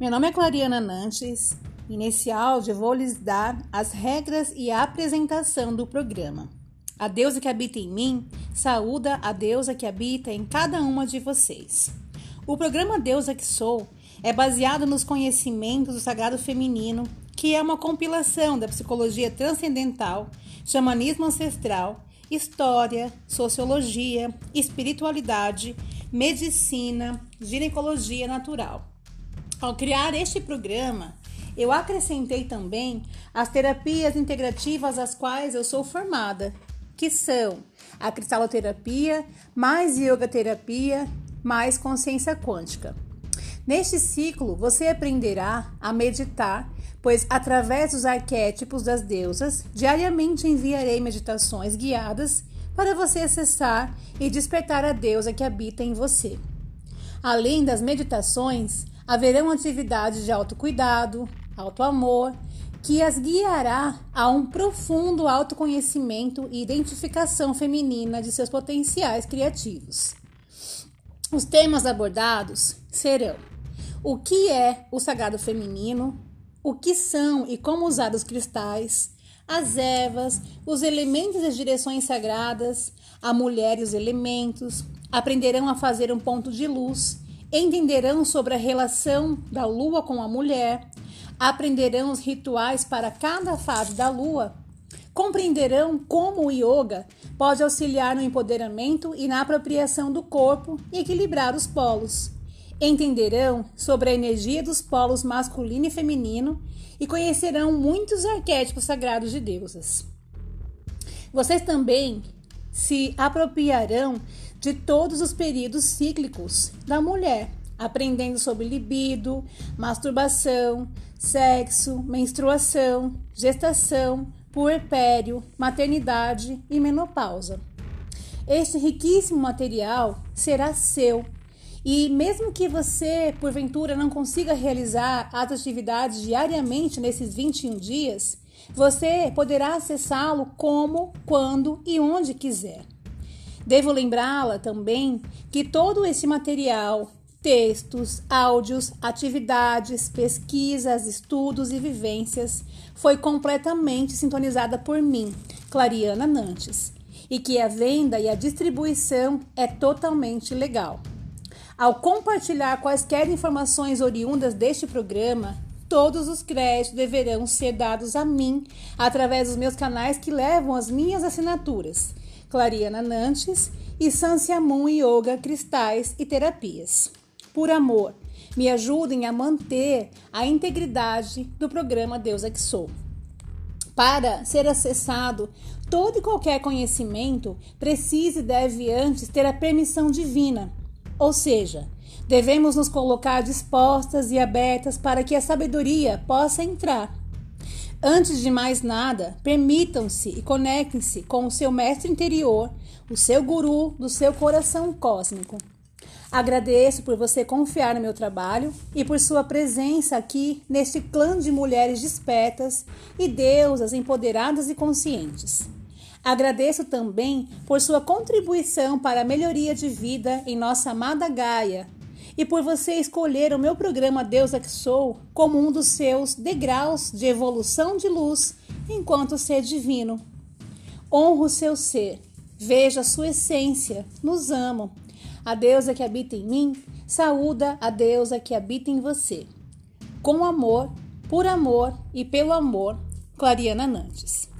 Meu nome é Clariana Nantes e nesse áudio vou lhes dar as regras e a apresentação do programa. A deusa que habita em mim saúda a deusa que habita em cada uma de vocês. O programa Deusa que Sou é baseado nos conhecimentos do sagrado feminino, que é uma compilação da psicologia transcendental, xamanismo ancestral, história, sociologia, espiritualidade, medicina, ginecologia natural. Ao criar este programa, eu acrescentei também as terapias integrativas às quais eu sou formada, que são a cristaloterapia, mais yoga terapia, mais consciência quântica. Neste ciclo, você aprenderá a meditar, pois através dos arquétipos das deusas, diariamente enviarei meditações guiadas para você acessar e despertar a deusa que habita em você. Além das meditações, haverão atividades de autocuidado, autoamor, que as guiará a um profundo autoconhecimento e identificação feminina de seus potenciais criativos. Os temas abordados serão: o que é o sagrado feminino, o que são e como usar os cristais, as ervas, os elementos e as direções sagradas, a mulher e os elementos, aprenderão a fazer um ponto de luz, entenderão sobre a relação da lua com a mulher, aprenderão os rituais para cada fase da lua, compreenderão como o yoga pode auxiliar no empoderamento e na apropriação do corpo e equilibrar os polos. Entenderão sobre a energia dos polos masculino e feminino e conhecerão muitos arquétipos sagrados de deusas. Vocês também se apropriarão de todos os períodos cíclicos da mulher, aprendendo sobre libido, masturbação, sexo, menstruação, gestação, puerpério, maternidade e menopausa. Este riquíssimo material será seu e mesmo que você, porventura, não consiga realizar as atividades diariamente nesses 21 dias, você poderá acessá-lo como, quando e onde quiser. Devo lembrá-la também que todo esse material, textos, áudios, atividades, pesquisas, estudos e vivências foi completamente sintonizada por mim, Clariana Nantes, e que a venda e a distribuição é totalmente legal. Ao compartilhar quaisquer informações oriundas deste programa, todos os créditos deverão ser dados a mim através dos meus canais que levam as minhas assinaturas, Clariana Nantes e Sansyamun Yoga Cristais e Terapias. Por amor, me ajudem a manter a integridade do programa Deus é que Sou. Para ser acessado, todo e qualquer conhecimento precisa e deve antes ter a permissão divina ou seja, devemos nos colocar dispostas e abertas para que a sabedoria possa entrar. Antes de mais nada, permitam-se e conectem-se com o seu mestre interior, o seu guru do seu coração cósmico. Agradeço por você confiar no meu trabalho e por sua presença aqui neste clã de mulheres despertas e deusas empoderadas e conscientes. Agradeço também por sua contribuição para a melhoria de vida em nossa amada Gaia e por você escolher o meu programa Deus é que Sou como um dos seus degraus de evolução de luz enquanto ser divino. Honro o seu ser, veja a sua essência, nos amo. A deusa que habita em mim saúda a deusa que habita em você. Com amor, por amor e pelo amor, Clariana Nantes.